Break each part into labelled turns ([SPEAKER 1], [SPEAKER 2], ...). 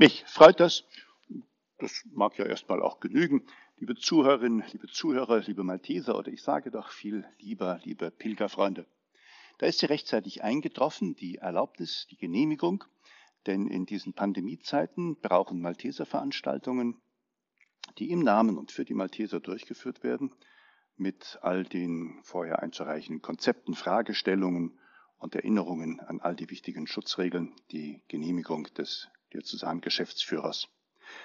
[SPEAKER 1] Mich freut das. Das mag ja erstmal auch genügen. Liebe Zuhörerinnen, liebe Zuhörer, liebe Malteser oder ich sage doch viel lieber, liebe Pilgerfreunde. Da ist sie rechtzeitig eingetroffen, die Erlaubnis, die Genehmigung, denn in diesen Pandemiezeiten brauchen Malteserveranstaltungen, die im Namen und für die Malteser durchgeführt werden, mit all den vorher einzureichenden Konzepten, Fragestellungen und Erinnerungen an all die wichtigen Schutzregeln, die Genehmigung des Diözesangeschäftsführers.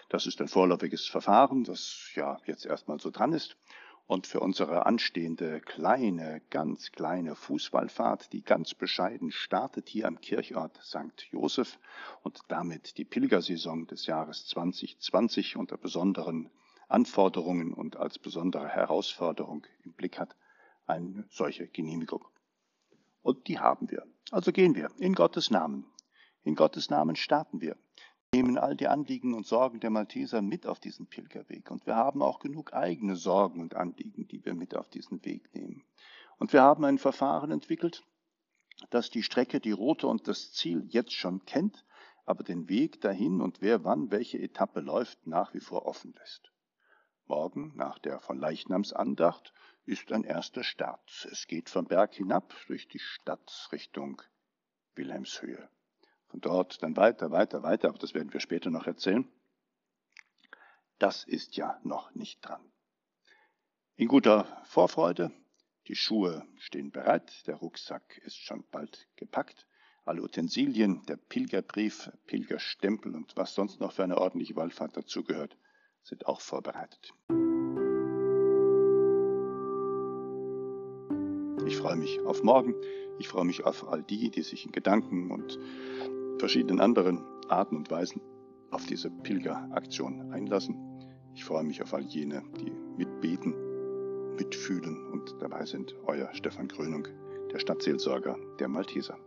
[SPEAKER 1] Das ist ein vorläufiges Verfahren, das ja jetzt erstmal so dran ist. Und für unsere anstehende kleine, ganz kleine Fußballfahrt, die ganz bescheiden startet hier am Kirchort St. Joseph und damit die Pilgersaison des Jahres 2020 unter besonderen Anforderungen und als besondere Herausforderung im Blick hat, eine solche Genehmigung. Und die haben wir. Also gehen wir in Gottes Namen. In Gottes Namen starten wir nehmen all die Anliegen und Sorgen der Malteser mit auf diesen Pilgerweg. Und wir haben auch genug eigene Sorgen und Anliegen, die wir mit auf diesen Weg nehmen. Und wir haben ein Verfahren entwickelt, das die Strecke, die Route und das Ziel jetzt schon kennt, aber den Weg dahin und wer wann welche Etappe läuft, nach wie vor offen lässt. Morgen, nach der von Leichnamsandacht, ist ein erster Start. Es geht vom Berg hinab durch die Stadt Richtung Wilhelmshöhe. Von dort dann weiter, weiter, weiter, aber das werden wir später noch erzählen. Das ist ja noch nicht dran. In guter Vorfreude, die Schuhe stehen bereit, der Rucksack ist schon bald gepackt, alle Utensilien, der Pilgerbrief, Pilgerstempel und was sonst noch für eine ordentliche Wallfahrt dazugehört, sind auch vorbereitet. Ich freue mich auf morgen. Ich freue mich auf all die, die sich in Gedanken und verschiedenen anderen Arten und Weisen auf diese Pilgeraktion einlassen. Ich freue mich auf all jene, die mitbeten, mitfühlen und dabei sind. Euer Stefan Krönung, der Stadtseelsorger der Malteser.